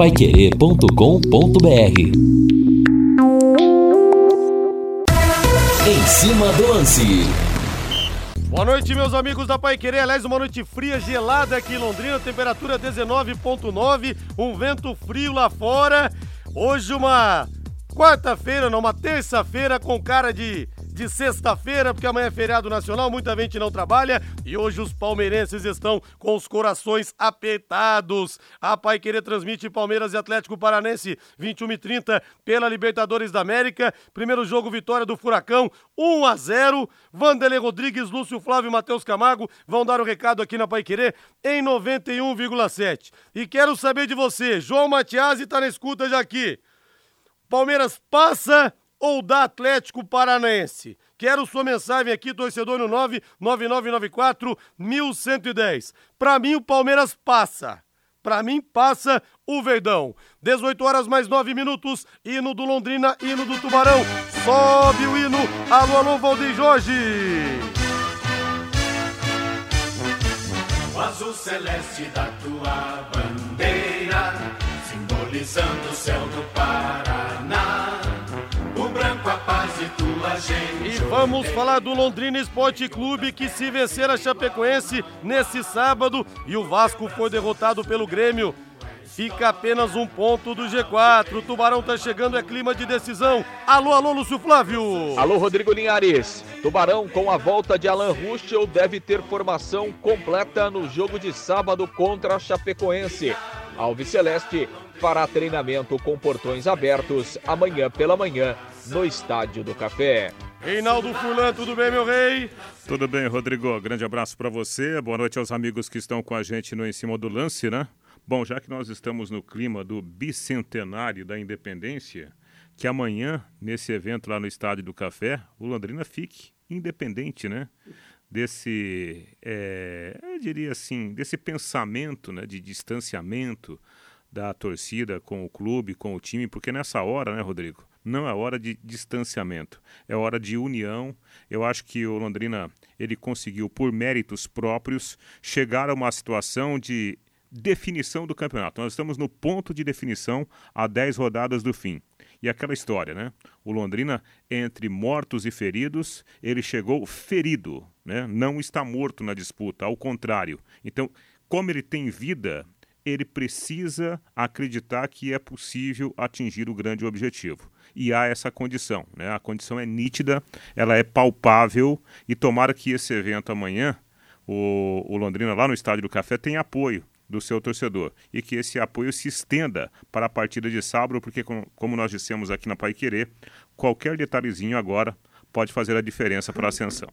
paiquerê.com.br Em cima do lance. Boa noite, meus amigos da Pai Querer. Aliás, uma noite fria, gelada aqui em Londrina, temperatura 19,9, um vento frio lá fora. Hoje, uma quarta-feira, não, uma terça-feira com cara de de sexta-feira, porque amanhã é feriado nacional, muita gente não trabalha e hoje os palmeirenses estão com os corações apertados. A Pai Querer transmite Palmeiras e Atlético Paranense 21 e 30 pela Libertadores da América. Primeiro jogo, vitória do Furacão, 1 a 0. Vanderlei Rodrigues, Lúcio Flávio e Matheus Camargo vão dar o um recado aqui na Pai Querer em 91,7. E quero saber de você, João Matiasi está na escuta já aqui. Palmeiras passa ou da Atlético Paranaense? Quero sua mensagem aqui, torcedor no 99994 1110. Para mim, o Palmeiras passa. Para mim, passa o Verdão. 18 horas mais 9 minutos. Hino do Londrina, hino do Tubarão. Sobe o hino. Alô, alô, Valdir Jorge. O azul celeste da tua bandeira, simbolizando o céu do Paraná e vamos falar do Londrina Esporte Clube que se vencer a Chapecoense nesse sábado e o Vasco foi derrotado pelo Grêmio. Fica apenas um ponto do G4. O Tubarão tá chegando, é clima de decisão. Alô, alô, Lúcio Flávio. Alô, Rodrigo Linhares. Tubarão, com a volta de Alan Ruschel, deve ter formação completa no jogo de sábado contra a Chapecoense. Alves Celeste fará treinamento com portões abertos amanhã pela manhã no Estádio do Café. Reinaldo Fulan, tudo bem, meu rei? Tudo bem, Rodrigo. Grande abraço para você. Boa noite aos amigos que estão com a gente no Em Cima do Lance, né? Bom, já que nós estamos no clima do bicentenário da independência, que amanhã, nesse evento lá no Estádio do Café, o Londrina fique independente, né? Desse, é, eu diria assim, desse pensamento né, de distanciamento da torcida com o clube, com o time, porque nessa hora, né, Rodrigo? não é hora de distanciamento, é hora de união. Eu acho que o Londrina ele conseguiu, por méritos próprios, chegar a uma situação de definição do campeonato. Nós estamos no ponto de definição a 10 rodadas do fim. E aquela história, né? O Londrina, entre mortos e feridos, ele chegou ferido, né? Não está morto na disputa, ao contrário. Então, como ele tem vida, ele precisa acreditar que é possível atingir o grande objetivo e há essa condição. Né? A condição é nítida, ela é palpável e tomara que esse evento amanhã, o, o Londrina lá no Estádio do Café, tenha apoio do seu torcedor e que esse apoio se estenda para a partida de sábado, porque como nós dissemos aqui na Pai Querer, qualquer detalhezinho agora pode fazer a diferença para a ascensão.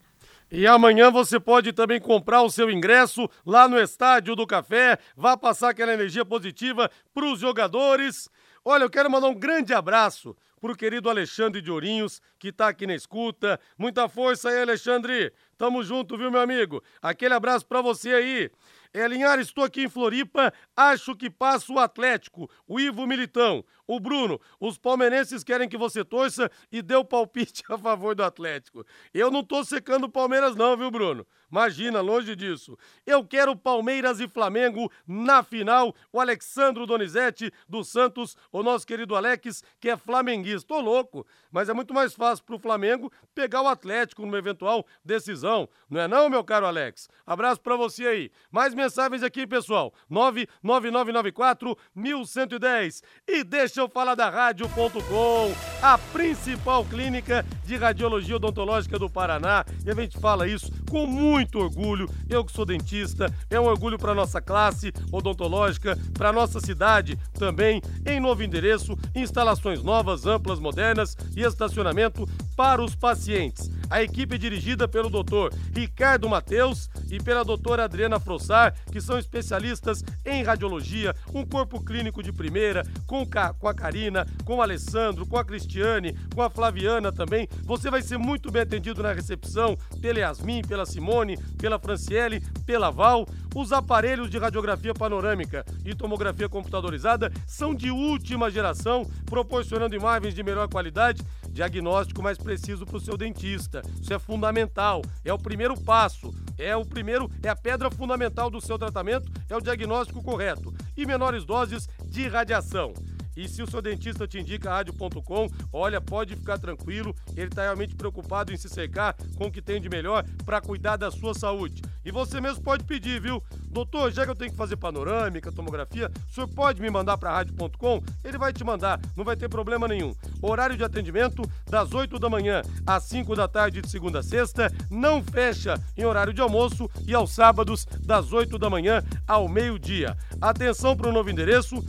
E amanhã você pode também comprar o seu ingresso lá no Estádio do Café. Vá passar aquela energia positiva para os jogadores. Olha, eu quero mandar um grande abraço pro querido Alexandre de Ourinhos, que tá aqui na escuta. Muita força aí, Alexandre. Tamo junto, viu, meu amigo? Aquele abraço para você aí. É, Linhares, estou aqui em Floripa, acho que passa o Atlético, o Ivo Militão, o Bruno. Os palmeirenses querem que você torça e dê o palpite a favor do Atlético. Eu não tô secando o Palmeiras não, viu, Bruno? Imagina, longe disso. Eu quero Palmeiras e Flamengo na final. O Alexandro Donizete do Santos, o nosso querido Alex, que é flamenguista. Tô louco, mas é muito mais fácil pro Flamengo pegar o Atlético numa eventual decisão. Não é não, meu caro Alex? Abraço para você aí. Mais mensagens aqui, pessoal. 99994 1110. E deixa eu falar da Rádio.com, a principal clínica de radiologia odontológica do Paraná. E a gente fala isso com muito muito orgulho. Eu que sou dentista, é um orgulho para nossa classe odontológica, para nossa cidade também, em novo endereço, instalações novas, amplas, modernas e estacionamento para os pacientes. A equipe é dirigida pelo Dr. Ricardo Mateus e pela doutora Adriana Frossar, que são especialistas em radiologia, um corpo clínico de primeira, com, com a Karina, com o Alessandro, com a Cristiane, com a Flaviana também. Você vai ser muito bem atendido na recepção pela Yasmin, pela Simone, pela Franciele, pela Val. Os aparelhos de radiografia panorâmica e tomografia computadorizada são de última geração, proporcionando imagens de melhor qualidade, diagnóstico mais preciso para o seu dentista. Isso é fundamental, é o primeiro passo, é o primeiro, é a pedra fundamental do seu tratamento, é o diagnóstico correto. E menores doses de radiação. E se o seu dentista te indica rádio.com, olha, pode ficar tranquilo, ele está realmente preocupado em se secar com o que tem de melhor para cuidar da sua saúde. E você mesmo pode pedir, viu? Doutor, já que eu tenho que fazer panorâmica, tomografia, o senhor pode me mandar para rádio.com? Ele vai te mandar, não vai ter problema nenhum. Horário de atendimento das 8 da manhã às 5 da tarde de segunda a sexta, não fecha em horário de almoço e aos sábados das 8 da manhã ao meio-dia. Atenção para o novo endereço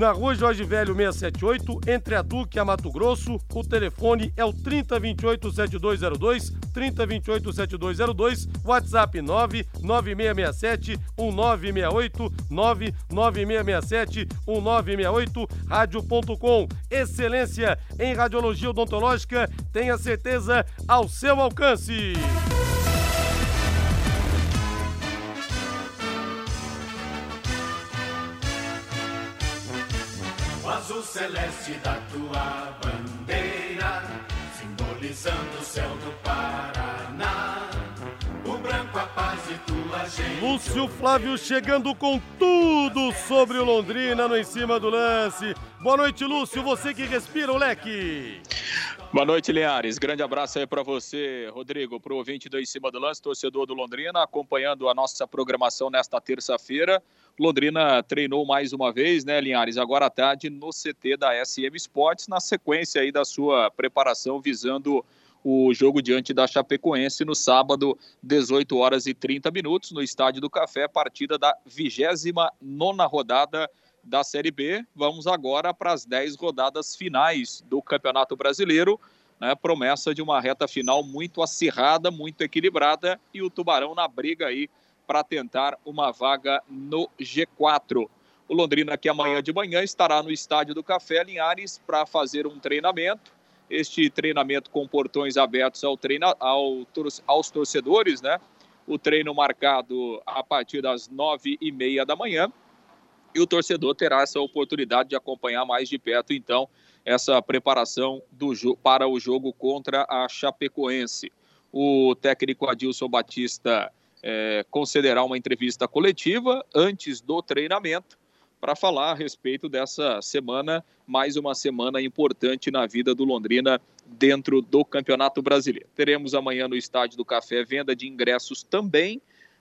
na rua Jorge Velho 678, entre a Duque e a Mato Grosso. O telefone é o 3028-7202, 3028-7202, WhatsApp 99667-1968, 99667-1968, rádio.com. Excelência em radiologia odontológica, tenha certeza ao seu alcance. Celeste da tua bandeira, simbolizando o céu do Paraná. Lúcio Flávio chegando com tudo sobre o Londrina no em cima do lance. Boa noite, Lúcio. Você que respira o leque. Boa noite, Linhares. Grande abraço aí para você, Rodrigo, para o ouvinte do Em Cima do Lance, torcedor do Londrina, acompanhando a nossa programação nesta terça-feira. Londrina treinou mais uma vez, né, Linhares, agora à tarde no CT da SM Sports, na sequência aí da sua preparação visando o jogo diante da Chapecoense no sábado, 18 horas e 30 minutos, no Estádio do Café, partida da 29 rodada da Série B. Vamos agora para as 10 rodadas finais do Campeonato Brasileiro. Né, promessa de uma reta final muito acirrada, muito equilibrada e o Tubarão na briga aí para tentar uma vaga no G4. O Londrina, que amanhã de manhã, estará no Estádio do Café Linhares para fazer um treinamento. Este treinamento com portões abertos ao treina, ao, aos torcedores, né? O treino marcado a partir das nove e meia da manhã. E o torcedor terá essa oportunidade de acompanhar mais de perto, então, essa preparação do, para o jogo contra a Chapecoense. O técnico Adilson Batista é, concederá uma entrevista coletiva antes do treinamento para falar a respeito dessa semana, mais uma semana importante na vida do Londrina dentro do Campeonato Brasileiro. Teremos amanhã no Estádio do Café venda de ingressos também.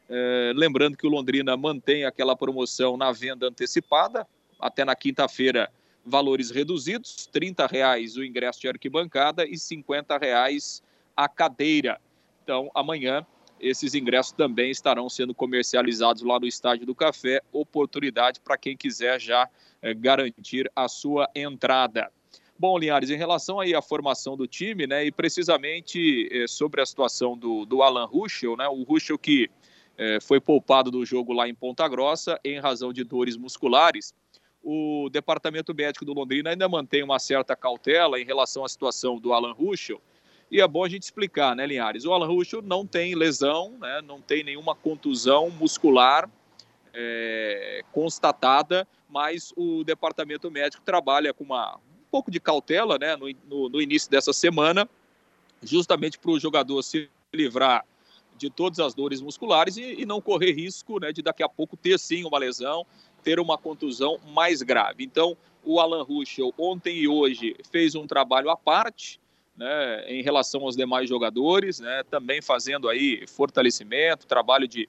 É, lembrando que o Londrina mantém aquela promoção na venda antecipada, até na quinta-feira, valores reduzidos: R$ reais o ingresso de arquibancada e R$ reais a cadeira. Então, amanhã esses ingressos também estarão sendo comercializados lá no Estádio do Café. Oportunidade para quem quiser já é, garantir a sua entrada. Bom, Linhares, em relação aí à formação do time, né, e precisamente é, sobre a situação do, do Alan Ruschel, né, o Ruschel que é, foi poupado do jogo lá em Ponta Grossa em razão de dores musculares, o departamento médico do Londrina ainda mantém uma certa cautela em relação à situação do Alan Ruschel, e é bom a gente explicar, né, Linhares? O Alan Ruschel não tem lesão, né, não tem nenhuma contusão muscular é, constatada, mas o departamento médico trabalha com uma, um pouco de cautela né, no, no, no início dessa semana, justamente para o jogador se livrar de todas as dores musculares e, e, não correr risco né, de daqui a pouco ter sim uma lesão, ter uma contusão mais grave. Então, o Alan Ruschel ontem e hoje fez um trabalho à parte, né, em relação aos demais jogadores, né, também fazendo aí fortalecimento, trabalho de,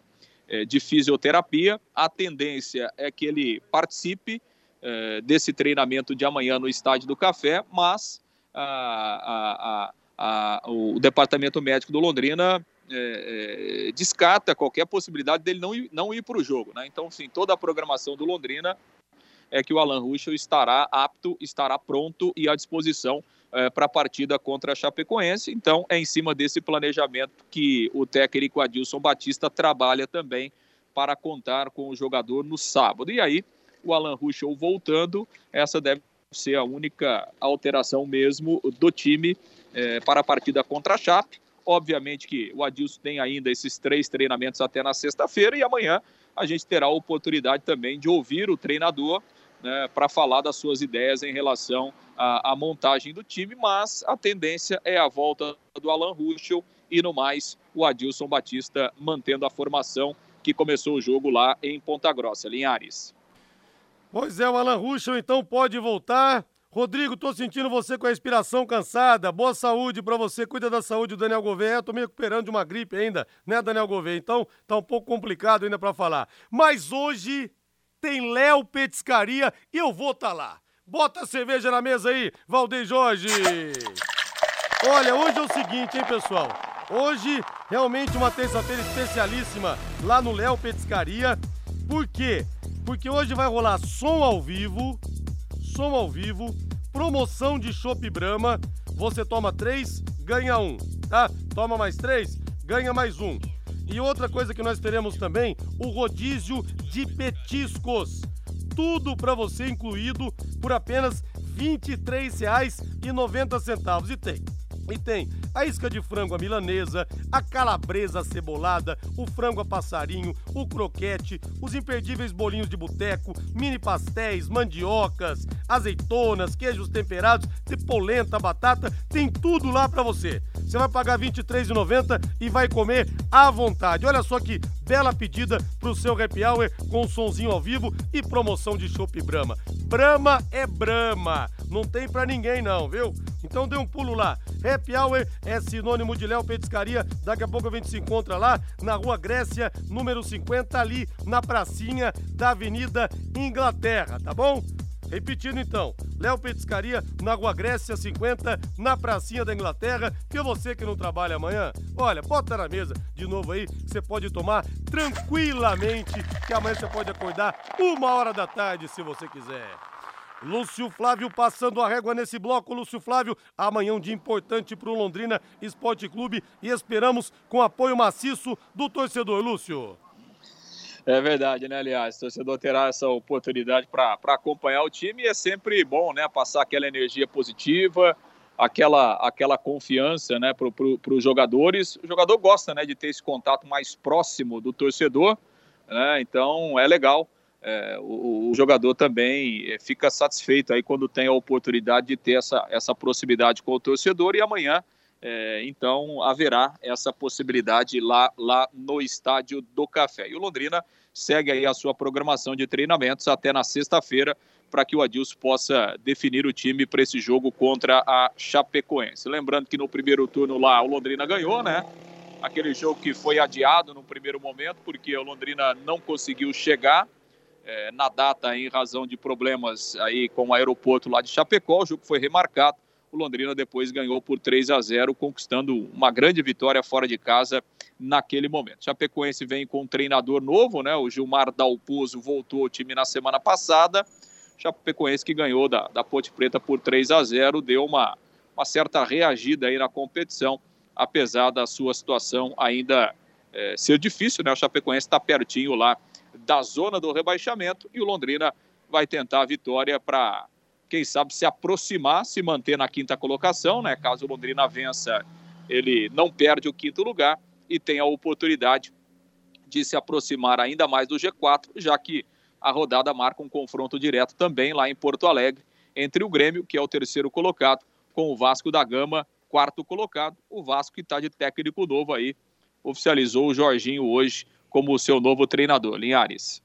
é, de fisioterapia. A tendência é que ele participe é, desse treinamento de amanhã no Estádio do Café, mas a, a, a, o departamento médico do Londrina é, descarta qualquer possibilidade dele não ir, não ir para o jogo. Né? Então, sim, toda a programação do Londrina é que o Alan Ruschel estará apto, estará pronto e à disposição é, para a partida contra a Chapecoense. Então, é em cima desse planejamento que o técnico Adilson Batista trabalha também para contar com o jogador no sábado. E aí, o Alan Ruschel voltando, essa deve ser a única alteração mesmo do time é, para a partida contra a Chape. Obviamente que o Adilson tem ainda esses três treinamentos até na sexta-feira e amanhã a gente terá a oportunidade também de ouvir o treinador né, para falar das suas ideias em relação à, à, montagem do time, mas a tendência é a volta do Alan Ruschel e no mais o Adilson Batista mantendo a formação que começou o jogo lá em Ponta Grossa, Linhares. Pois é, o Alan Ruschel então pode voltar. Rodrigo, tô sentindo você com a respiração cansada. Boa saúde para você. Cuida da saúde Daniel Gouveia. Tô me recuperando de uma gripe ainda, né, Daniel Gouveia? Então, tá um pouco complicado ainda para falar. Mas hoje tem Léo Petiscaria e eu vou estar tá lá. Bota a cerveja na mesa aí, Valdeir Jorge. Olha, hoje é o seguinte, hein, pessoal? Hoje, realmente uma terça-feira especialíssima lá no Léo Petiscaria. Por quê? Porque hoje vai rolar som ao vivo, som ao vivo, promoção de Chopp Brahma. Você toma três, ganha um, tá? Toma mais três, ganha mais um. E outra coisa que nós teremos também, o rodízio de petiscos. Tudo para você incluído por apenas R$ 23,90. E tem e tem a isca de frango a milanesa, a calabresa cebolada, o frango a passarinho, o croquete, os imperdíveis bolinhos de boteco, mini pastéis, mandiocas, azeitonas, queijos temperados, de polenta, batata, tem tudo lá para você. Você vai pagar R$ 23,90 e vai comer à vontade. Olha só que bela pedida pro seu happy hour com um sonzinho ao vivo e promoção de chopp Brahma. Brahma é Brahma, não tem para ninguém não, viu? Então dê um pulo lá. Happy Hour é sinônimo de Léo Petiscaria. Daqui a pouco a gente se encontra lá na Rua Grécia, número 50, ali na pracinha da Avenida Inglaterra, tá bom? Repetindo então, Léo Petiscaria, na Rua Grécia 50, na Pracinha da Inglaterra. E você que não trabalha amanhã, olha, bota na mesa de novo aí, você pode tomar tranquilamente, que amanhã você pode acordar uma hora da tarde, se você quiser. Lúcio Flávio passando a régua nesse bloco. Lúcio Flávio, amanhã um dia importante para o Londrina Esporte Clube e esperamos com apoio maciço do torcedor, Lúcio. É verdade, né, aliás? O torcedor terá essa oportunidade para acompanhar o time e é sempre bom, né? Passar aquela energia positiva, aquela, aquela confiança né, para pro, os jogadores. O jogador gosta né, de ter esse contato mais próximo do torcedor, né? Então é legal é, o, o, jogador também é, fica satisfeito aí quando tem a oportunidade de ter essa, essa proximidade com o torcedor e amanhã é, então haverá essa possibilidade lá, lá no estádio do Café. E o Londrina segue aí a sua programação de treinamentos até na sexta-feira para que o Adilson possa definir o time para esse jogo contra a Chapecoense. Lembrando que no primeiro turno lá o Londrina ganhou, né? Aquele jogo que foi adiado no primeiro momento porque o Londrina não conseguiu chegar é, na data em razão de problemas aí com o aeroporto lá de Chapecó. O jogo foi remarcado. O Londrina depois ganhou por 3 a 0, conquistando uma grande vitória fora de casa naquele momento. Chapecoense vem com um treinador novo, né? O Gilmar Dalpozo voltou ao time na semana passada. Chapecoense que ganhou da, da Ponte Preta por 3 a 0, deu uma, uma certa reagida aí na competição, apesar da sua situação ainda é, ser difícil, né? O Chapecoense está pertinho lá da zona do rebaixamento e o Londrina vai tentar a vitória para, quem sabe, se aproximar, se manter na quinta colocação, né? Caso o Londrina vença, ele não perde o quinto lugar e tem a oportunidade de se aproximar ainda mais do G4, já que a rodada marca um confronto direto também lá em Porto Alegre entre o Grêmio, que é o terceiro colocado, com o Vasco da Gama, quarto colocado. O Vasco que está de técnico novo aí, oficializou o Jorginho hoje como seu novo treinador. Linhares.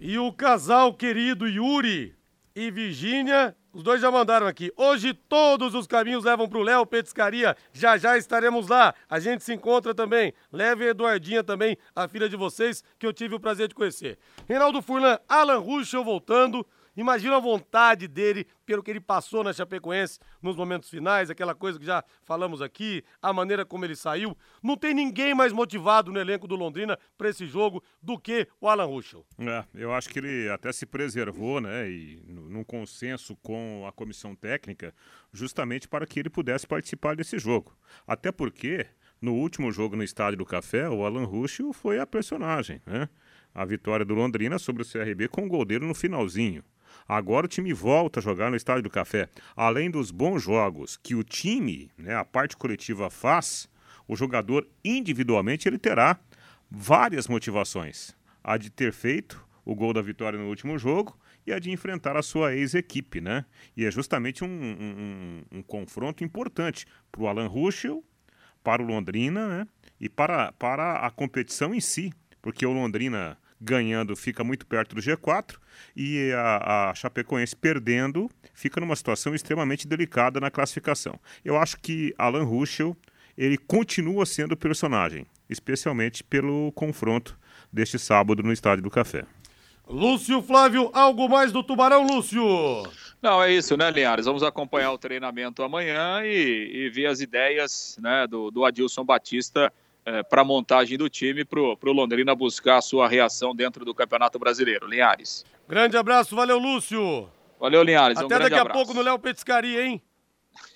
E o casal querido Yuri e Virgínia, os dois já mandaram aqui. Hoje todos os caminhos levam para o Léo Petiscaria. Já já estaremos lá. A gente se encontra também. Leve a Eduardinha também, a filha de vocês, que eu tive o prazer de conhecer. Reinaldo Furlan, Alan Ruschel voltando. Imagina a vontade dele pelo que ele passou na Chapecoense nos momentos finais, aquela coisa que já falamos aqui, a maneira como ele saiu. Não tem ninguém mais motivado no elenco do Londrina para esse jogo do que o Alan Ruschel. É, eu acho que ele até se preservou, né, e num consenso com a comissão técnica, justamente para que ele pudesse participar desse jogo. Até porque no último jogo no Estádio do Café, o Alan Ruschel foi a personagem, né? A vitória do Londrina sobre o CRB com o gol dele no finalzinho. Agora o time volta a jogar no Estádio do Café. Além dos bons jogos que o time, né, a parte coletiva faz, o jogador individualmente ele terá várias motivações. a de ter feito o gol da vitória no último jogo e a de enfrentar a sua ex-equipe, né? E é justamente um, um, um confronto importante para o Alan Ruschel, para o Londrina, né? E para, para a competição em si, porque o Londrina ganhando fica muito perto do G4 e a, a Chapecoense perdendo fica numa situação extremamente delicada na classificação. Eu acho que Alan Ruschel ele continua sendo personagem, especialmente pelo confronto deste sábado no Estádio do Café. Lúcio Flávio, algo mais do Tubarão, Lúcio? Não, é isso, né, Linhares? Vamos acompanhar o treinamento amanhã e, e ver as ideias né, do, do Adilson Batista é, para a montagem do time para o Londrina buscar a sua reação dentro do Campeonato Brasileiro. Linhares. Grande abraço, valeu, Lúcio. Valeu, Linhares. Até um daqui a abraço. pouco no Léo Petiscaria, hein?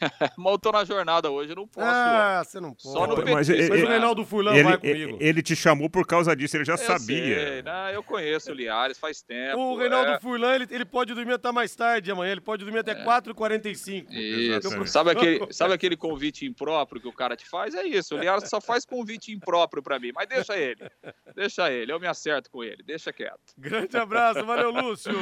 Mas eu tô na jornada hoje, eu não posso. Ah, você não pode. Só no Mas, é, Mas é, o Reinaldo Furlan ele, vai comigo. ele te chamou por causa disso, ele já Eu sabia. sei, né? Eu conheço o Linhares faz tempo. O Reinaldo é. Furlan, ele, ele pode dormir até mais tarde amanhã, ele pode dormir até 4h45. Isso. Sabe aquele, sabe aquele convite impróprio que o cara te faz? É isso. O Linhares só faz convite impróprio pra mim. Mas deixa ele. Deixa ele. Eu me acerto com ele. Deixa quieto. Grande abraço, valeu, Lúcio.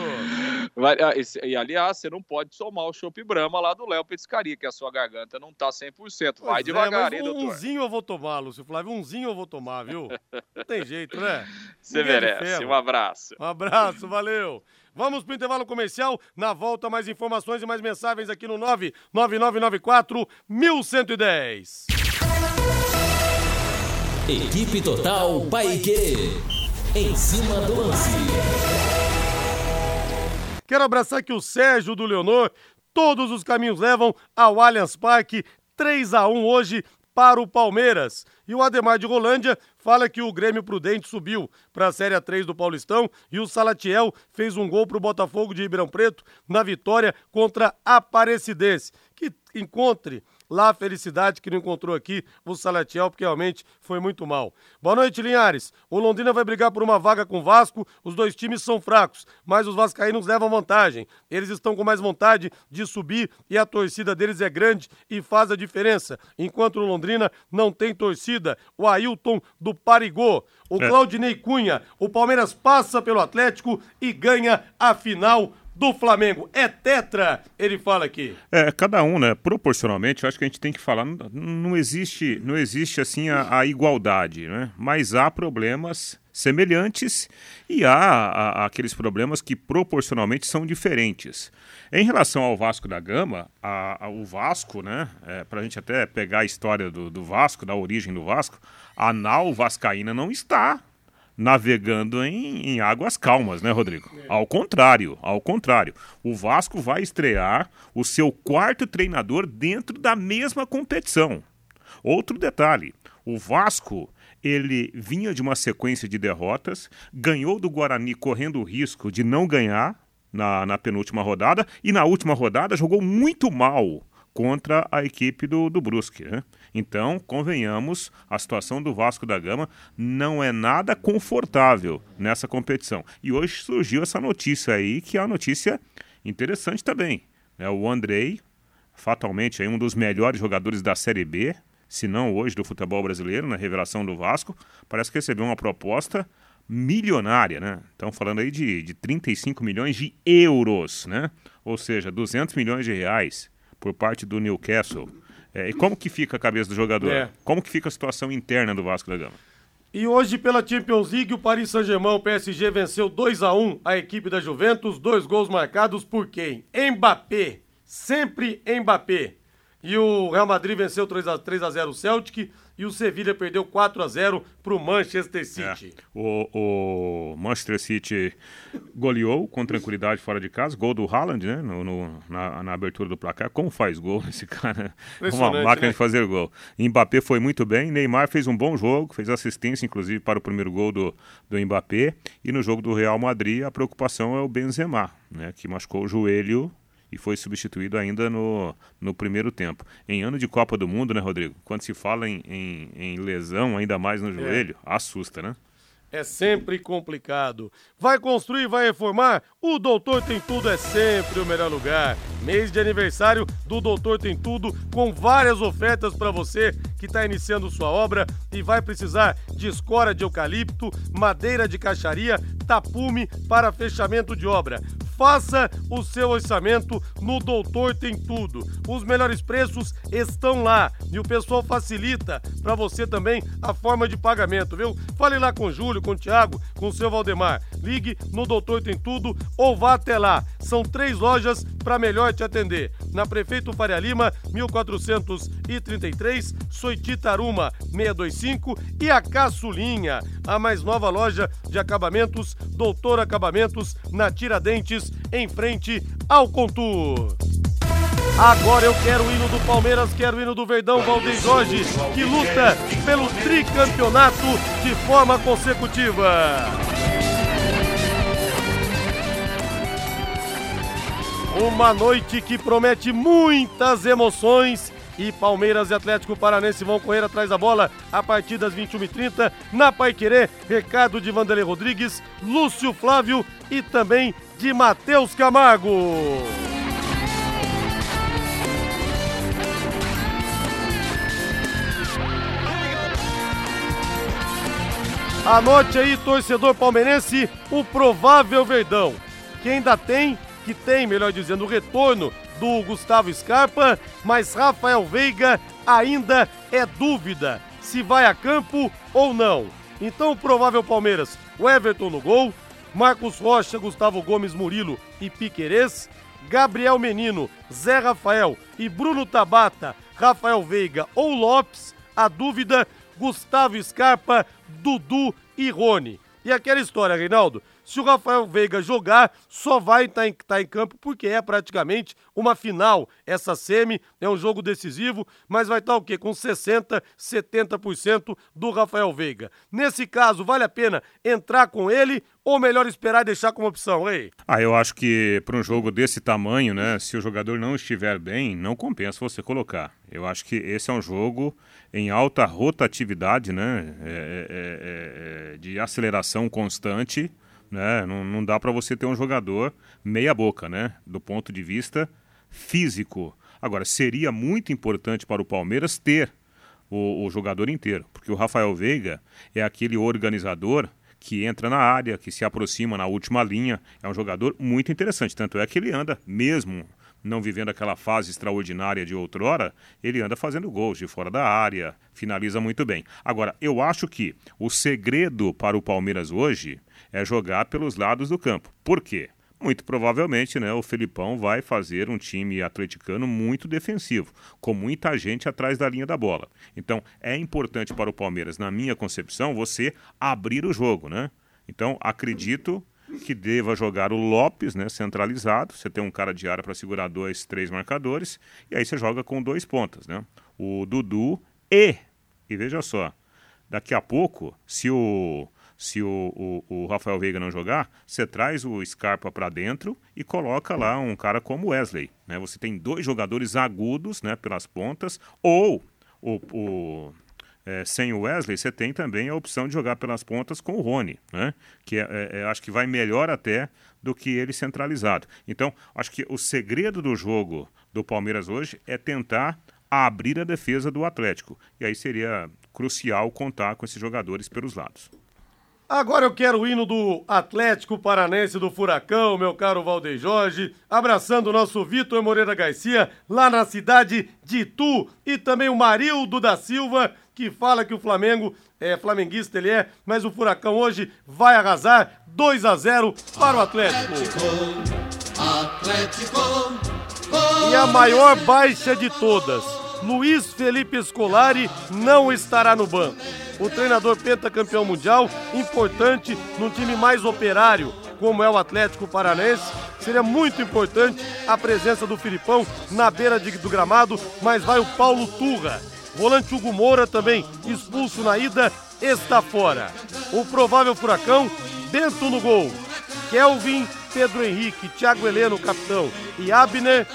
Ah, e, aliás, você não pode tomar o Chopp Brahma lá do Léo Petiscaria, que a sua garganta não tá 100%. Vai Pois é, devagar, mas hein, um- doutor? Umzinho eu vou tomar, Lúcio Flávio. Umzinho eu vou tomar, viu? Não tem jeito, né? Você é merece. Um abraço. Um abraço, valeu. Vamos pro intervalo comercial. Na volta, mais informações e mais mensagens aqui no 99994 1110. Equipe Total Paique. Em cima do lance. Quero abraçar aqui o Sérgio do Leonor. Todos os caminhos levam ao Allianz Parque. 3 a 1 hoje para o Palmeiras. E o Ademar de Rolândia fala que o Grêmio Prudente subiu para a Série A3 do Paulistão e o Salatiel fez um gol para o Botafogo de Ribeirão Preto na vitória contra a Aparecidense. Que encontre lá a felicidade que não encontrou aqui o Salatiel, porque realmente foi muito mal. Boa noite, Linhares. O Londrina vai brigar por uma vaga com o Vasco. Os dois times são fracos, mas os vascaínos levam vantagem. Eles estão com mais vontade de subir e a torcida deles é grande e faz a diferença. Enquanto o Londrina não tem torcida. O Ailton do Parigô. O É. Claudinei Cunha. O Palmeiras passa pelo Atlético e ganha a final do Flamengo. É tetra, ele fala aqui. É, cada um, né? Proporcionalmente, eu acho que a gente tem que falar. Não, não existe, não existe assim a, a igualdade, né? Mas há problemas semelhantes e há, aqueles problemas que proporcionalmente são diferentes. Em relação ao Vasco da Gama, a- a- o Vasco, né? É, Para a gente até pegar a história do, do Vasco, da origem do Vasco, a nau vascaína não está navegando em, em águas calmas, né, Rodrigo? Ao contrário, ao contrário. O Vasco vai estrear o seu quarto treinador dentro da mesma competição. Outro detalhe, o Vasco, ele vinha de uma sequência de derrotas, ganhou do Guarani correndo o risco de não ganhar na, na penúltima rodada e na última rodada jogou muito mal contra a equipe do, do Brusque. Né? Então, convenhamos, a situação do Vasco da Gama não é nada confortável nessa competição. E hoje surgiu essa notícia aí, que é uma notícia interessante também. né? O Andrei, fatalmente aí, um dos melhores jogadores da Série B, se não hoje do futebol brasileiro, na revelação do Vasco, parece que recebeu uma proposta milionária, né? Estão falando aí de, de 35 milhões de euros, né? Ou seja, 200 milhões de reais por parte do Newcastle. É, e como que fica a cabeça do jogador? É. Como que fica a situação interna do Vasco da Gama? E hoje, pela Champions League, o Paris Saint-Germain, o PSG, venceu 2 a 1 a equipe da Juventus. Dois gols marcados por quem? Mbappé. Sempre Mbappé. E o Real Madrid venceu 3 a, 3 a 0 o Celtic. E o Sevilha perdeu 4 a 0 pro Manchester City. É. O, o Manchester City goleou com tranquilidade fora de casa, gol do Haaland, né? no- no- na, na abertura do placar. Como faz gol esse cara? Uma Impressionante, máquina né? de fazer gol. Mbappé foi muito bem, Neymar fez um bom jogo, fez assistência, inclusive, para o primeiro gol do, do Mbappé. E no jogo do Real Madrid, a preocupação é o Benzema, né? que machucou o joelho e foi substituído ainda no, no primeiro tempo. Em ano de Copa do Mundo, né, Rodrigo? Quando se fala em, em, em lesão, ainda mais no joelho, assusta, né? é sempre complicado. Vai construir, vai reformar? O Doutor Tem Tudo é sempre o melhor lugar. Mês de aniversário do Doutor Tem Tudo, com várias ofertas para você que está iniciando sua obra e vai precisar de escora de eucalipto, madeira de caixaria, tapume para fechamento de obra. Faça o seu orçamento no Doutor Tem Tudo. Os melhores preços estão lá e o pessoal facilita para você também a forma de pagamento, viu? Fale lá com o Júlio, com o Thiago, com o seu Valdemar. Ligue no Doutor Tem Tudo ou vá até lá. São três lojas para melhor te atender. Na Prefeito Faria Lima, 1433, Soititaruma 625 e a Caçulinha, a mais nova loja de acabamentos, Doutor Acabamentos, na Tiradentes, em frente ao Contur. Agora eu quero o hino do Palmeiras, quero o hino do Verdão, Valdeir Jorge, que luta pelo tricampeonato de forma consecutiva. Uma noite que promete muitas emoções e Palmeiras e Atlético Paranense vão correr atrás da bola a partir das 21h30 na Paiquerê. Recado de Vanderlei Rodrigues, Lúcio Flávio e também de Matheus Camargo. Anote aí, torcedor palmeirense, o provável Verdão, que ainda tem, que tem, melhor dizendo, o retorno do Gustavo Scarpa, mas Rafael Veiga ainda é dúvida se vai a campo ou não. Então, o provável Palmeiras, o Everton no gol, Marcos Rocha, Gustavo Gomes Murilo e Piquerez, Gabriel Menino, Zé Rafael e Bruno Tabata, Rafael Veiga ou Lopes, a dúvida Gustavo Scarpa, Dudu e Rony. E aquela história, Reinaldo, se o Rafael Veiga jogar, só vai estar tá em, tá em, campo porque é praticamente uma final. Essa semi é um jogo decisivo, mas vai estar tá o quê? Com 60%, 70% do Rafael Veiga. Nesse caso, vale a pena entrar com ele ou melhor esperar e deixar como opção, ei? Ah, eu acho que para um jogo desse tamanho, né, se o jogador não estiver bem, não compensa você colocar. Eu acho que esse é um jogo em alta rotatividade, né, é, é, é, de aceleração constante, né, não, não dá para você ter um jogador meia boca, né, do ponto de vista físico. Agora, seria muito importante para o Palmeiras ter o, o jogador inteiro, porque o Rafael Veiga é aquele organizador que entra na área, que se aproxima na última linha. É um jogador muito interessante. Tanto é que ele anda, mesmo não vivendo aquela fase extraordinária de outrora, ele anda fazendo gols de fora da área, finaliza muito bem. Agora, eu acho que o segredo para o Palmeiras hoje é jogar pelos lados do campo. Por quê? muito provavelmente né, o Felipão vai fazer um time atleticano muito defensivo, com muita gente atrás da linha da bola. Então é importante para o Palmeiras, na minha concepção, você abrir o jogo. Né? Então acredito que deva jogar o Lopes né, centralizado. Você tem um cara de área para segurar dois, três marcadores, e aí você joga com dois pontas. Né? O Dudu e, e veja só, daqui a pouco, se o se o, o, o, Rafael Veiga não jogar, você traz o Scarpa para dentro e coloca lá um cara como Wesley. Né? Você tem dois jogadores agudos né, pelas pontas, ou o, o é, sem o Wesley, você tem também a opção de jogar pelas pontas com o Rony, né? que é, é, é acho que vai melhor até do que ele centralizado. Então, acho que o segredo do jogo do Palmeiras hoje é tentar abrir a defesa do Atlético. E aí seria crucial contar com esses jogadores pelos lados. Agora eu quero o hino do Atlético Paranense do Furacão, meu caro Valdeir Jorge, abraçando o nosso Vitor Moreira Garcia, lá na cidade de Itu, e também o Marildo da Silva, que fala que o Flamengo é flamenguista, ele é, mas o Furacão hoje vai arrasar 2 a 0 para o Atlético. Atlético, e a maior baixa de todas, Luiz Felipe Scolari não estará no banco o treinador pentacampeão mundial, importante num time mais operário, como é o Atlético Paranense. Seria muito importante a presença do Filipão na beira de, do gramado, mas vai o Paulo Turra. Volante Hugo Moura também expulso na ida, está fora. O provável furacão, Bento no gol. Kelvin, Pedro Henrique, Thiago Heleno, capitão, e Abner,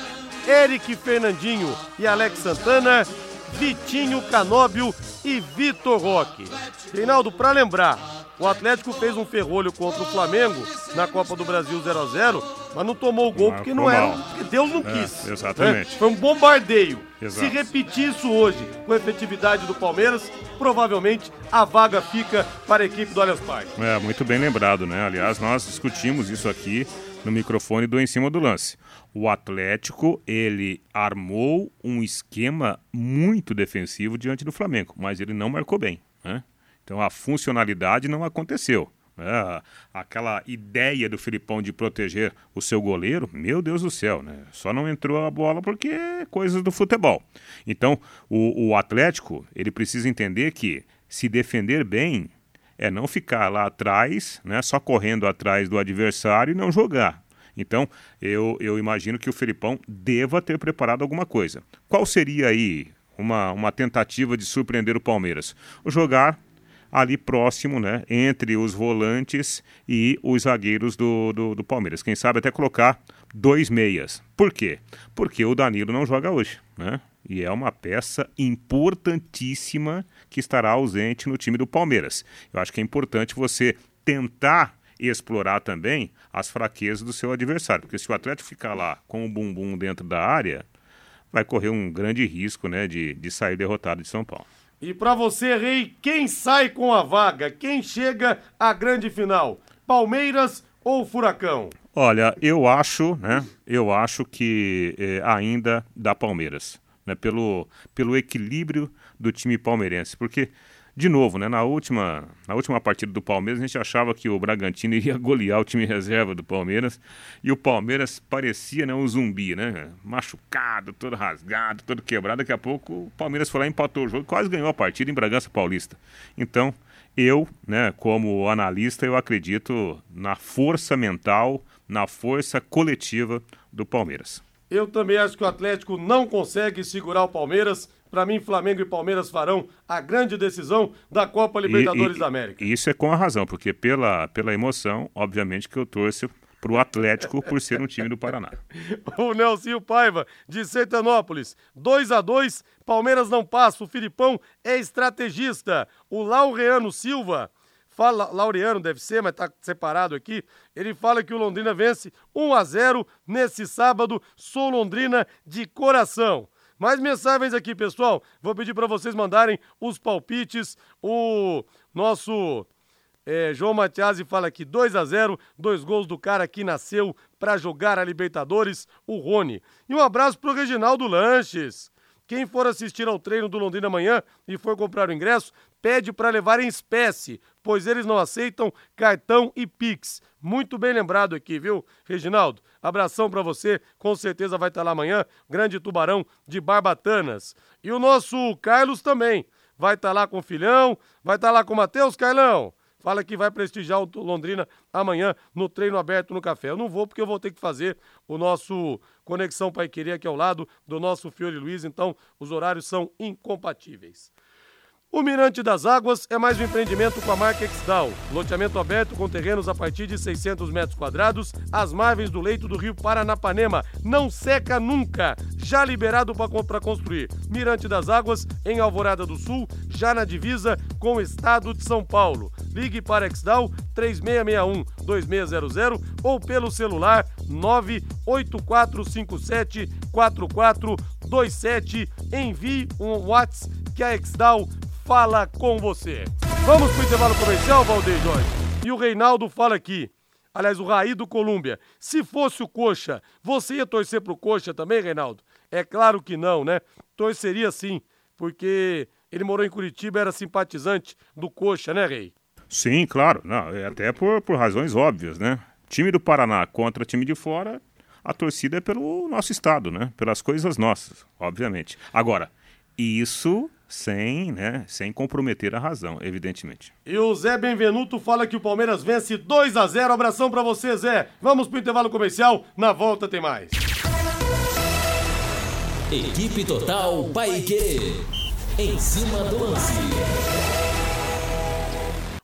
Eric Fernandinho e Alex Santana, Vitinho Canóbio e Vitor Roque. Reinaldo, para lembrar, o Atlético fez um ferrolho contra o Flamengo na Copa do Brasil 0 a 0 mas não tomou o gol porque não era, porque Deus não É, quis. exatamente. né? Foi um bombardeio. Exato. Se repetir isso hoje com a efetividade do Palmeiras, provavelmente a vaga fica para a equipe do Allianz Parque. É, muito bem lembrado, né? Aliás, nós discutimos isso aqui no microfone do Em Cima do Lance. O Atlético, ele armou um esquema muito defensivo diante do Flamengo, mas ele não marcou bem, né? Então a funcionalidade não aconteceu. né? aquela ideia do Filipão de proteger o seu goleiro, meu Deus do céu, né? Só não entrou a bola porque é coisas do futebol. Então, o, o Atlético, ele precisa entender que se defender bem é não ficar lá atrás, né, só correndo atrás do adversário e não jogar. Então, eu, eu imagino que o Felipão deva ter preparado alguma coisa. Qual seria aí uma, uma tentativa de surpreender o Palmeiras? Jogar ali próximo, né, entre os volantes e os zagueiros do, do, do Palmeiras. Quem sabe até colocar dois meias. Por quê? Porque o Danilo não joga hoje, né? E é uma peça importantíssima que estará ausente no time do Palmeiras. Eu acho que é importante você tentar explorar também as fraquezas do seu adversário, porque se o Atlético ficar lá com o bumbum dentro da área, vai correr um grande risco, né, de, de sair derrotado de São Paulo. E para você, Rei, quem sai com a vaga? Quem chega à grande final? Palmeiras ou Furacão? Olha, eu acho, né? Eu acho que eh, ainda dá Palmeiras, né? Pelo, pelo equilíbrio do time palmeirense, porque de novo, né? Na última, na última partida do Palmeiras a gente achava que o Bragantino iria golear o time reserva do Palmeiras e o Palmeiras parecia, né? Um zumbi, né? Machucado, todo rasgado, todo quebrado. Daqui a pouco o Palmeiras foi lá empatou o jogo, quase ganhou a partida em Bragança Paulista. Então eu, né, como analista, eu acredito na força mental, na força coletiva do Palmeiras. Eu também acho que o Atlético não consegue segurar o Palmeiras. Para mim, Flamengo e Palmeiras farão a grande decisão da Copa Libertadores E- e- da América. Isso é com a razão, porque pela, pela emoção, obviamente que eu torço pro Atlético por ser um time do Paraná. O Nelsinho Paiva, de Sertanópolis. 2 a 2 Palmeiras não passa. O Filipão é estrategista. O Laureano Silva, fala, Laureano deve ser, mas tá separado aqui. Ele fala que o Londrina vence 1 a 0 nesse sábado. Sou Londrina de coração. Mais mensagens aqui, pessoal. Vou pedir para vocês mandarem os palpites. O nosso é, João Matiasi fala aqui 2 a 0 dois gols do cara que nasceu para jogar a Libertadores, o Rony. E um abraço pro Reginaldo Lanches. Quem for assistir ao treino do Londrina amanhã e for comprar o ingresso, pede para levar em espécie, pois eles não aceitam cartão e Pix. Muito bem lembrado aqui, viu, Reginaldo? Abração para você, com certeza vai estar lá amanhã, grande tubarão de Barbatanas. E o nosso Carlos também vai estar lá com o filhão, vai estar lá com o Matheus, Carlão. Fala que vai prestigiar o Londrina amanhã no treino aberto no café. Eu não vou porque eu vou ter que fazer o nosso Conexão Pai Querer aqui ao lado do nosso Fiore Luiz, então os horários são incompatíveis. O Mirante das Águas é mais um empreendimento com a marca Exdal. Loteamento aberto com terrenos a partir de 600 metros quadrados, às margens do leito do rio Paranapanema. Não seca nunca. Já liberado para construir. Mirante das Águas, em Alvorada do Sul, já na divisa com o estado de São Paulo. Ligue para Exdal 3661-2600 ou pelo celular 98457-4427. Envie um WhatsApp que a Exdal fala com você. Vamos pro intervalo comercial, Valdeir Jorge. E o Reinaldo fala aqui. Aliás, o Raí do Colômbia. Se fosse o Coxa, você ia torcer pro Coxa também, Reinaldo? É claro que não, né? Torceria sim, porque ele morou em Curitiba, era simpatizante do Coxa, né, Rei? Sim, claro. Não, é até por, por razões óbvias, né? Time do Paraná contra time de fora, a torcida é pelo nosso estado, né? Pelas coisas nossas, obviamente. Agora, isso sem, né, sem comprometer a razão, evidentemente. E o Zé Benvenuto fala que o Palmeiras vence 2 a 0 Abração pra você, Zé. Vamos pro intervalo comercial. Na volta tem mais. Equipe Total Paique. Em cima do lance.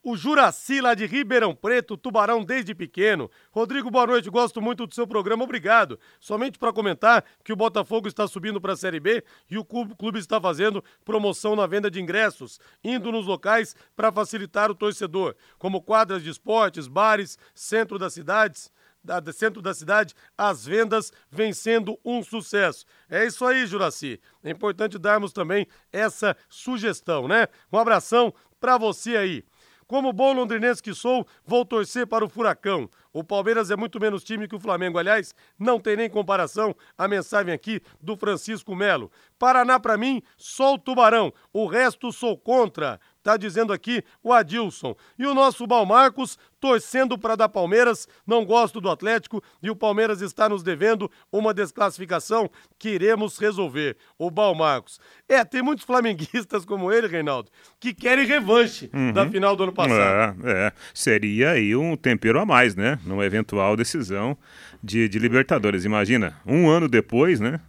O Juraci lá de Ribeirão Preto, Tubarão desde pequeno. Rodrigo, boa noite, gosto muito do seu programa, obrigado. Somente para comentar que o Botafogo está subindo para a Série B e o clube está fazendo promoção na venda de ingressos, indo nos locais para facilitar o torcedor, como quadras de esportes, bares, centro das cidades da, centro da cidade, as vendas vem sendo um sucesso. É isso aí, Juraci. É importante darmos também essa sugestão, né? Um abração para você aí. Como bom londrinense que sou, vou torcer para o Furacão. O Palmeiras é muito menos time que o Flamengo. Aliás, não tem nem comparação. A mensagem aqui do Francisco Melo. Paraná, para mim, só o Tubarão. O resto sou contra. Tá dizendo aqui o Adilson. E o nosso Balmarcos torcendo para dar Palmeiras, não gosto do Atlético e o Palmeiras está nos devendo uma desclassificação que iremos resolver. O Balmarcos. É, tem muitos flamenguistas como ele, Reinaldo, que querem revanche uhum. da final do ano passado. É, é, seria aí um tempero a mais, né? Numa eventual decisão de, de Libertadores. Imagina, um ano depois, né?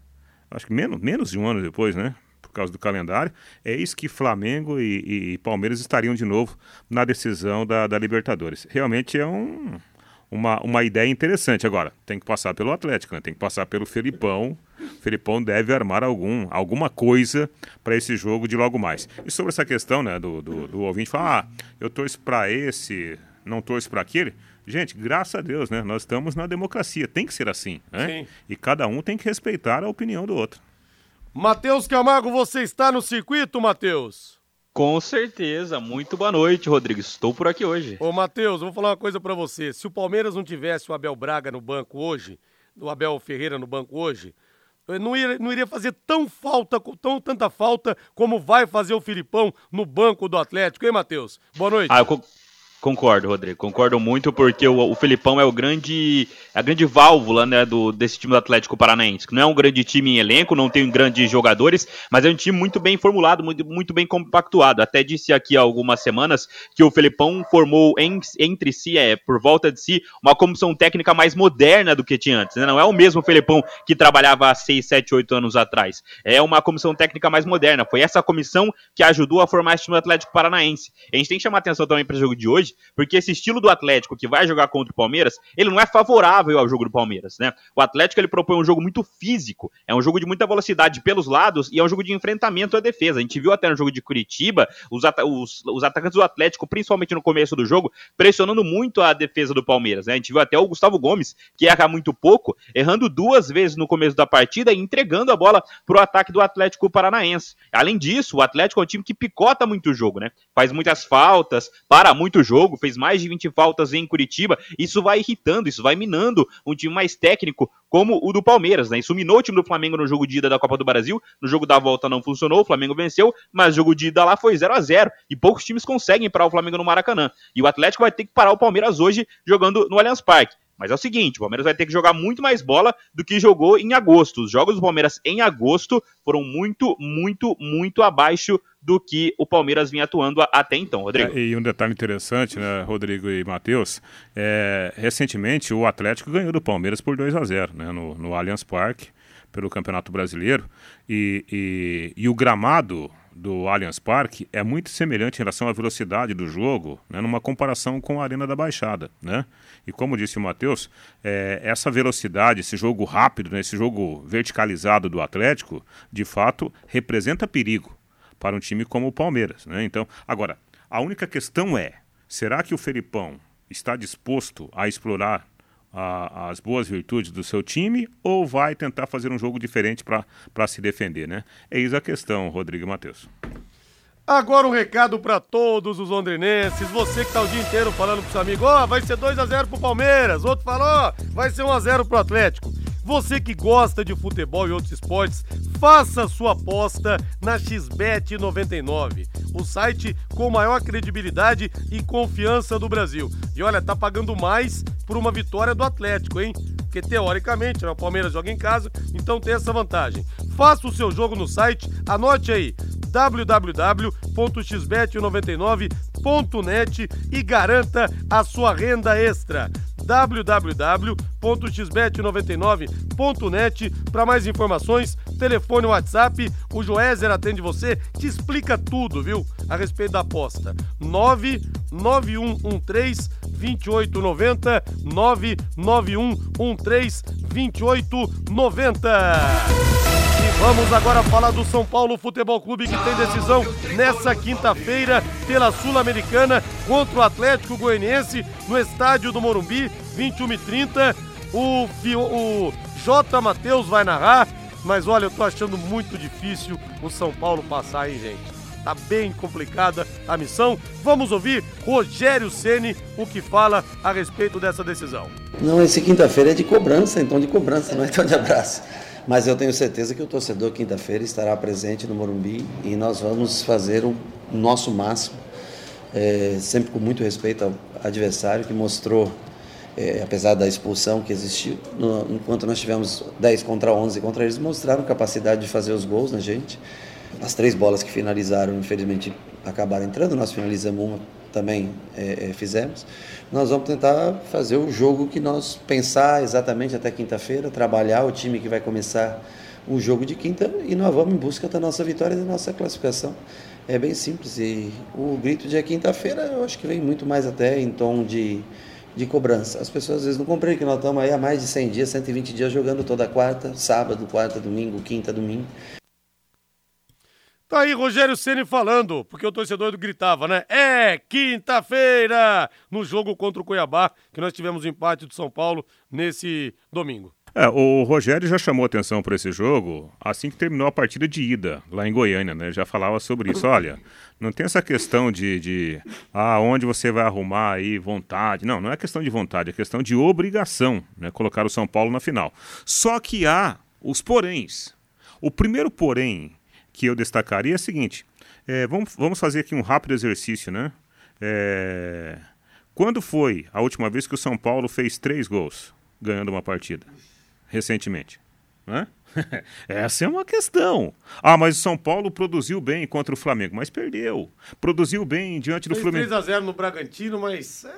Acho que menos, menos de um ano depois, né? Por causa do calendário, é isso que Flamengo e, e Palmeiras estariam de novo na decisão da, da Libertadores. Realmente é um, uma, uma ideia interessante. Agora, tem que passar pelo Atlético, né? tem que passar pelo Felipão. O Felipão deve armar algum, alguma coisa para esse jogo de logo mais. E sobre essa questão né, do, do, do ouvinte falar, ah, eu torço para esse, não torço para aquele. Gente, graças a Deus, né? Nós estamos na democracia, tem que ser assim, né? Sim. E cada um tem que respeitar a opinião do outro. Matheus Camargo, você está no circuito, Matheus? Com certeza. Muito boa noite, Rodrigo. Estou por aqui hoje. Ô, Matheus, vou falar uma coisa para você. Se o Palmeiras não tivesse o Abel Braga no banco hoje, o Abel Ferreira no banco hoje, não iria, não iria fazer tão falta, tão tanta falta como vai fazer o Filipão no banco do Atlético, hein, Matheus? Boa noite. Ah, eu, Concordo, Rodrigo. Concordo muito porque o, o Felipão é o grande, a grande válvula né, do, desse time do Atlético Paranaense. Não é um grande time em elenco, não tem grandes jogadores, mas é um time muito bem formulado, muito, muito bem compactuado. Até disse aqui há algumas semanas que o Felipão formou em, entre si, é, por volta de si, uma comissão técnica mais moderna do que tinha antes. Né? Não é o mesmo Felipão que trabalhava há 6, 7, 8 anos atrás. É uma comissão técnica mais moderna. Foi essa comissão que ajudou a formar esse time do Atlético Paranaense. A gente tem que chamar atenção também para o jogo de hoje porque esse estilo do Atlético que vai jogar contra o Palmeiras, ele não é favorável ao jogo do Palmeiras, né? O Atlético ele propõe um jogo muito físico, é um jogo de muita velocidade pelos lados e é um jogo de enfrentamento à defesa. A gente viu até no jogo de Curitiba os, os, os atacantes do Atlético, principalmente no começo do jogo, pressionando muito a defesa do Palmeiras, né? A gente viu até o Gustavo Gomes, que erra muito pouco, errando duas vezes no começo da partida e entregando a bola pro ataque do Atlético Paranaense. Além disso, o Atlético é um time que picota muito o jogo, né? Faz muitas faltas, para muito o jogo, jogo, fez mais de 20 faltas em Curitiba. Isso vai irritando, isso vai minando um time mais técnico como o do Palmeiras, né? Isso minou o time do Flamengo no jogo de ida da Copa do Brasil. No jogo da volta não funcionou, o Flamengo venceu, mas o jogo de ida lá foi 0 a 0 E poucos times conseguem parar o Flamengo no Maracanã. E o Atlético vai ter que parar o Palmeiras hoje jogando no Allianz Parque. Mas é o seguinte, o Palmeiras vai ter que jogar muito mais bola do que jogou em agosto. Os jogos do Palmeiras em agosto foram muito, muito, muito abaixo do que o Palmeiras vinha atuando até então, Rodrigo. É, e um detalhe interessante, né, Rodrigo e Matheus, é, recentemente o Atlético ganhou do Palmeiras por 2 a 0 né, no, no Allianz Parque, pelo Campeonato Brasileiro, e, e, e o gramado do Allianz Parque é muito semelhante em relação à velocidade do jogo, né, numa comparação com a Arena da Baixada, né? E como disse o Matheus, é, essa velocidade, esse jogo rápido, né, esse jogo verticalizado do Atlético, de fato, representa perigo para um time como o Palmeiras. Né? Então, agora, a única questão é: será que o Felipão está disposto a explorar a, as boas virtudes do seu time ou vai tentar fazer um jogo diferente para se defender? Né? É isso a questão, Rodrigo Matheus. Agora um recado para todos os londrinenses. Você que tá o dia inteiro falando pro seu amigo, ó, oh, vai ser 2 a 0 pro Palmeiras. Outro falou, oh, vai ser 1 a 0 pro Atlético. Você que gosta de futebol e outros esportes, faça sua aposta na XBET 99, o site com maior credibilidade e confiança do Brasil. E olha, tá pagando mais por uma vitória do Atlético, hein? Porque teoricamente, né, o Palmeiras joga em casa, então tem essa vantagem. Faça o seu jogo no site, anote aí www.xbet99.net e garanta a sua renda extra www.xbet99.net. Para mais informações, telefone WhatsApp, o Joézer atende você, te explica tudo, viu? A respeito da aposta. 9 99113 2890 99113 2890. E vamos agora falar do São Paulo Futebol Clube que tem decisão nessa quinta-feira pela Sul-Americana contra o Atlético Goianiense no estádio do Morumbi, 21 e 30. O, o J. Matheus vai narrar, mas olha, eu tô achando muito difícil o São Paulo passar aí, gente. Tá bem complicada a missão. Vamos ouvir Rogério Ceni o que fala a respeito dessa decisão. Não, esse quinta-feira é de cobrança, então de cobrança, não é tão de abraço. Mas eu tenho certeza que o torcedor quinta-feira estará presente no Morumbi e nós vamos fazer o nosso máximo, é, sempre com muito respeito ao adversário que mostrou, é, apesar da expulsão que existiu, no, enquanto nós tivemos 10 contra 11 contra eles, mostraram capacidade de fazer os gols na gente. As três bolas que finalizaram, infelizmente, acabaram entrando, nós finalizamos uma, também é, é, fizemos. Nós vamos tentar fazer o jogo que nós pensar exatamente até quinta-feira, trabalhar o time que vai começar o jogo de quinta e nós vamos em busca da nossa vitória e da nossa classificação. É bem simples e o grito de quinta-feira eu acho que vem muito mais até em tom de, de cobrança. As pessoas às vezes não compreendem que nós estamos aí há mais de 100 dias, 120 dias jogando toda quarta, sábado, quarta, domingo, quinta, domingo. Tá aí Rogério Ceni falando, porque o torcedor gritava, né? É quinta-feira no jogo contra o Cuiabá, que nós tivemos empate do São Paulo nesse domingo. É, o Rogério já chamou atenção para esse jogo assim que terminou a partida de ida lá em Goiânia, né? Já falava sobre isso. Olha, não tem essa questão de, de ah, onde você vai arrumar aí vontade. Não, não é questão de vontade, é questão de obrigação, né? Colocar o São Paulo na final. Só que há os poréns. O primeiro porém que eu destacaria é o seguinte: é, vamos, vamos fazer aqui um rápido exercício, né? É, quando foi a última vez que o São Paulo fez três gols ganhando uma partida? Recentemente. Né? Essa é uma questão. Ah, mas o São Paulo produziu bem contra o Flamengo, mas perdeu. Produziu bem diante do Flamengo. 3x0 no Bragantino, mas. É,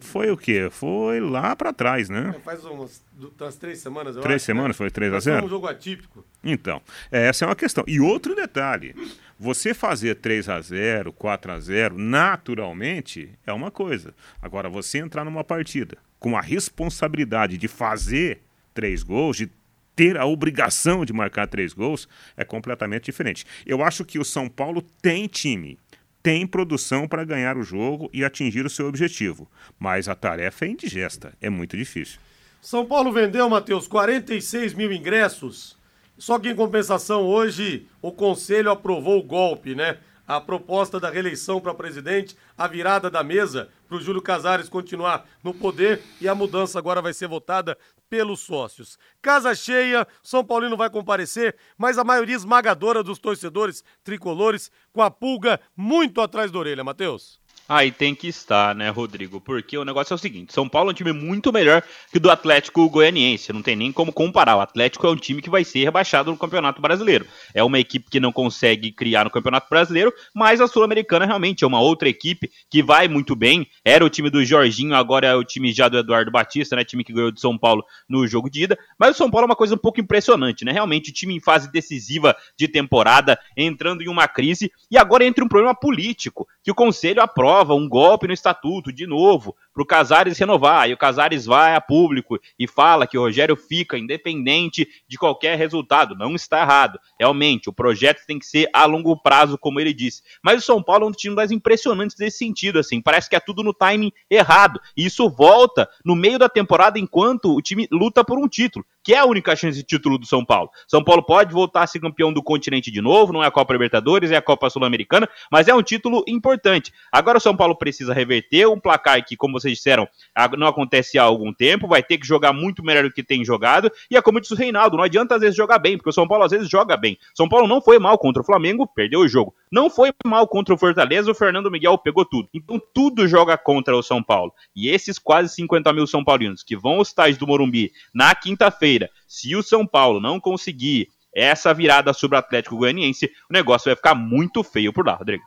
Foi o quê? Foi lá pra trás, né? faz umas, umas três semanas, eu Três acho, semanas né? foi 3 a Mas Foi 0 um jogo atípico. Então, essa é uma questão. E outro detalhe: você fazer 3 a 0 4 a 0 naturalmente, é uma coisa. Agora, você entrar numa partida com a responsabilidade de fazer três gols, de ter a obrigação de marcar três gols, é completamente diferente. Eu acho que o São Paulo tem time, tem produção para ganhar o jogo e atingir o seu objetivo. Mas a tarefa é indigesta, é muito difícil. São Paulo vendeu, Matheus, 46 mil ingressos. Só que em compensação, hoje o Conselho aprovou o golpe, né? A proposta da reeleição para presidente, a virada da mesa para o Júlio Casares continuar no poder e a mudança agora vai ser votada pelos sócios. Casa cheia, São Paulino vai comparecer, mas a maioria esmagadora dos torcedores tricolores com a pulga muito atrás da orelha, Matheus. Aí tem que estar, né, Rodrigo? Porque o negócio é o seguinte: São Paulo é um time muito melhor que o do Atlético Goianiense. Não tem nem como comparar. O Atlético é um time que vai ser rebaixado no Campeonato Brasileiro. É uma equipe que não consegue criar no Campeonato Brasileiro, mas a Sul-Americana realmente é uma outra equipe que vai muito bem. Era o time do Jorginho, agora é o time já do Eduardo Batista, né? Time que ganhou de São Paulo no jogo de ida. Mas o São Paulo é uma coisa um pouco impressionante, né? Realmente, o time em fase decisiva de temporada, entrando em uma crise, e agora entra um problema político, que o Conselho aprova um golpe no estatuto, de novo, para o Casares renovar. E o Casares vai a público e fala que o Rogério fica independente de qualquer resultado. Não está errado. Realmente, o projeto tem que ser a longo prazo, como ele disse. Mas o São Paulo é um dos times mais impressionantes nesse sentido, assim. Parece que é tudo no timing errado. E isso volta no meio da temporada enquanto o time luta por um título, que é a única chance de título do São Paulo. São Paulo pode voltar a ser campeão do continente de novo, não é a Copa Libertadores, é a Copa Sul-Americana, mas é um título importante. Agora o São Paulo precisa reverter um placar que, como vocês disseram, não acontece há algum tempo, vai ter que jogar muito melhor do que tem jogado, e é como disse o Reinaldo, não adianta às vezes jogar bem, porque o São Paulo às vezes joga bem. São Paulo não foi mal contra o Flamengo, perdeu o jogo. Não foi mal contra o Fortaleza, o Fernando Miguel pegou tudo. Então tudo joga contra o São Paulo. E esses quase 50 mil São Paulinos que vão aos estádios do Morumbi na quinta-feira, se o São Paulo não conseguir essa virada sobre o Atlético Goianiense, o negócio vai ficar muito feio por lá, Rodrigo.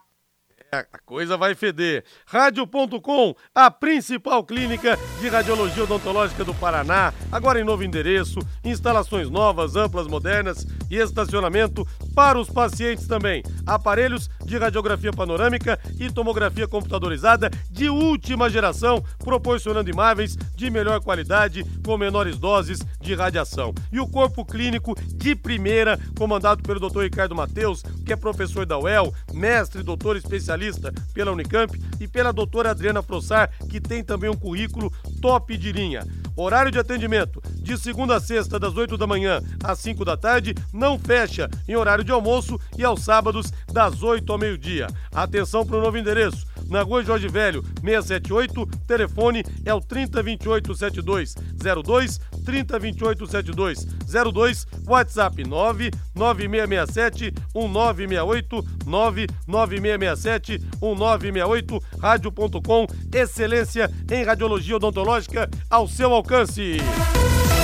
A coisa vai feder. Rádio.com, a principal clínica de radiologia odontológica do Paraná, agora em novo endereço, instalações novas, amplas, modernas e estacionamento para os pacientes também. Aparelhos de radiografia panorâmica e tomografia computadorizada de última geração, proporcionando imagens de melhor qualidade com menores doses de radiação. E o corpo clínico de primeira, comandado pelo Dr. Ricardo Mateus, que é professor da UEL, mestre doutor especialista pela Unicamp e pela doutora Adriana Frossar, que tem também um currículo top de linha. Horário de atendimento de segunda a sexta, das 8 da manhã às 5 da tarde, não fecha em horário de almoço e aos sábados, das 8 ao meio-dia. Atenção para o novo endereço na rua Jorge Velho, 678. Telefone é o 3028 7202, 3028 7202, WhatsApp 99667 1968, 99667 1968, rádio.com, excelência em radiologia odontológica ao seu alcance.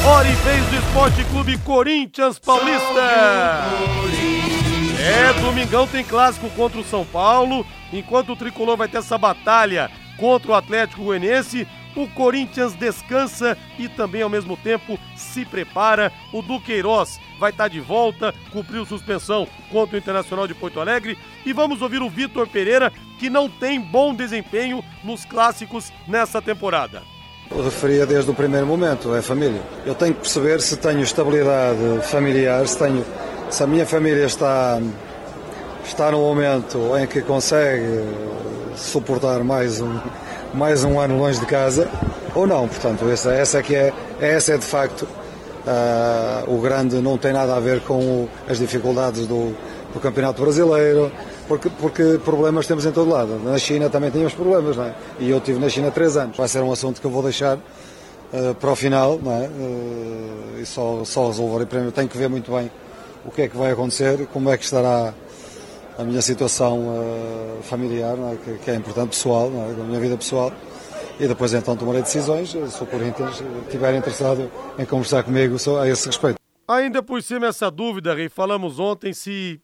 Hora e vez do Esporte Clube Corinthians Paulista. É, domingão tem clássico contra o São Paulo. Enquanto o tricolor vai ter essa batalha contra o Atlético Goianiense, o Corinthians descansa e também ao mesmo tempo se prepara. O Duqueiroz vai estar de volta, cumpriu suspensão contra o Internacional de Porto Alegre. E vamos ouvir o Vitor Pereira, que não tem bom desempenho nos clássicos nessa temporada. Referia desde o primeiro momento, é família. Eu tenho que perceber se tenho estabilidade familiar, se, tenho, se a minha família está, está no momento em que consegue suportar mais um, mais um ano longe de casa ou não. Portanto, essa, essa, é, que é, essa é de facto uh, o grande, não tem nada a ver com o, as dificuldades do, do Campeonato Brasileiro, porque, porque problemas temos em todo lado. Na China também tínhamos problemas, não é? E eu estive na China três anos. Vai ser um assunto que eu vou deixar uh, para o final, não é? Uh, e só, só resolver. Primeiro tenho que ver muito bem o que é que vai acontecer, como é que estará a minha situação uh, familiar, é? que, que, é importante, pessoal, é? da minha vida pessoal. E depois então tomarei decisões, se o Corinthians estiver interessado em conversar comigo a esse respeito. Ainda por cima essa dúvida, Rei, falamos ontem se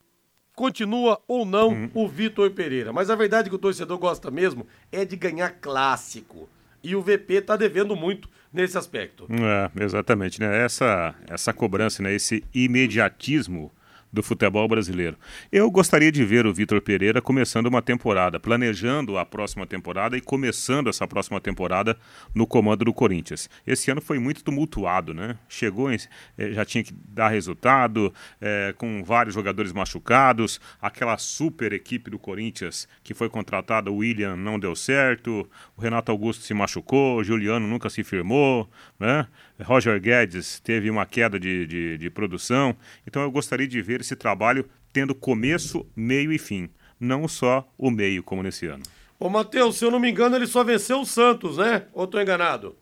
continua ou não uhum. o Vitor Pereira. Mas a verdade é que o torcedor gosta mesmo é de ganhar clássico. E o VP está devendo muito nesse aspecto. É, exatamente, né? Essa, essa cobrança, né? esse imediatismo do futebol brasileiro. Eu gostaria de ver o Vitor Pereira começando uma temporada, planejando a próxima temporada e começando essa próxima temporada no comando do Corinthians. Esse ano foi muito tumultuado, né? Chegou, em, eh, já tinha que dar resultado, é, com vários jogadores machucados, aquela super equipe do Corinthians que foi contratada, o William não deu certo, o Renato Augusto se machucou, o Juliano nunca se firmou, né? Roger Guedes teve uma queda de, de, de produção. Então eu gostaria de ver esse trabalho tendo começo, meio e fim. Não só o meio, como nesse ano. Ô, Matheus, se eu não me engano, ele só venceu o Santos, né? Ou tô enganado?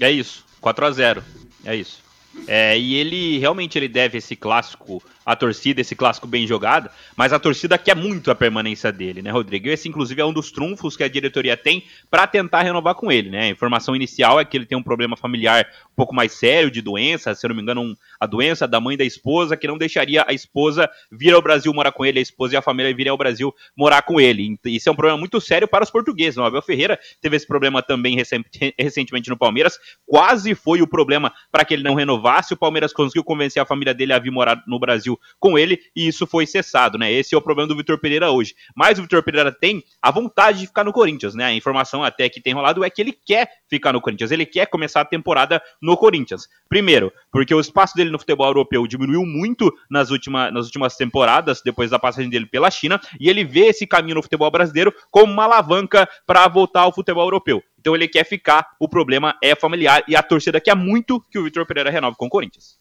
É isso, 4 a 0 É isso. É, e ele realmente ele deve esse clássico à torcida, esse clássico bem jogado, mas a torcida quer muito a permanência dele, né, Rodrigo? Esse, inclusive, é um dos trunfos que a diretoria tem para tentar renovar com ele, né? A informação inicial é que ele tem um problema familiar um pouco mais sério de doença, se eu não me engano, um, a doença da mãe da esposa, que não deixaria a esposa vir ao Brasil morar com ele, a esposa e a família virem ao Brasil morar com ele. Isso é um problema muito sério para os portugueses. O Abel Ferreira teve esse problema também recentemente no Palmeiras, quase foi o problema para que ele não renovasse. O Palmeiras conseguiu convencer a família dele a vir morar no Brasil com ele e isso foi cessado, né? Esse é o problema do Vitor Pereira hoje. Mas o Vitor Pereira tem a vontade de ficar no Corinthians, né? A informação até que tem rolado é que ele quer ficar no Corinthians, ele quer começar a temporada no Corinthians. Primeiro, porque o espaço dele no futebol europeu diminuiu muito nas, última, nas últimas temporadas, depois da passagem dele pela China, e ele vê esse caminho no futebol brasileiro como uma alavanca para voltar ao futebol europeu. Então ele quer ficar, o problema é familiar e a torcida quer muito que o Vitor Pereira renove com o Corinthians.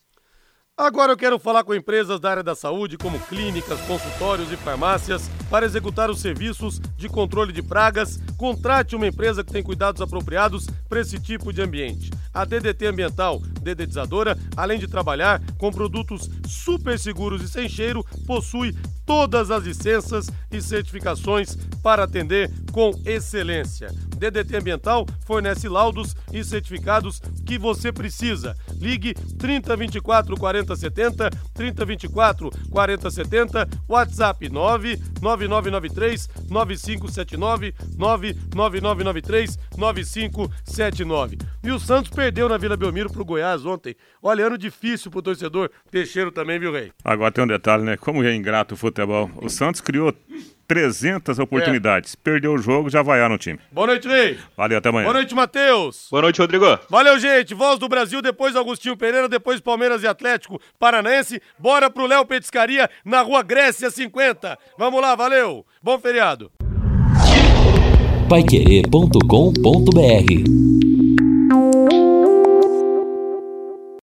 Agora eu quero falar com empresas da área da saúde, como clínicas, consultórios e farmácias, para executar os serviços de controle de pragas. Contrate uma empresa que tem cuidados apropriados para esse tipo de ambiente. A DDT Ambiental, dedetizadora, além de trabalhar com produtos super seguros e sem cheiro, possui todas as licenças e certificações para atender com excelência. DDT Ambiental fornece laudos e certificados que você precisa. Ligue 3024 4070, 3024 4070, WhatsApp 99993 9579, 99993 9579. E o Santos perdeu na Vila Belmiro pro Goiás ontem. Olha, ano difícil pro torcedor. Teixeiro também, viu, Rei? Agora tem um detalhe, né? Como é ingrato o futebol. O Santos criou 300 oportunidades. Perdeu o jogo, já vai no time. Boa noite, Rei. Valeu, até amanhã. Boa noite, Matheus. Boa noite, Rodrigo. Valeu, gente. Voz do Brasil, depois Agostinho Pereira, depois Palmeiras e Atlético Paranaense. Bora pro Léo Petiscaria, na rua Grécia 50. Vamos lá, valeu. Bom feriado. Paiquerê.com.br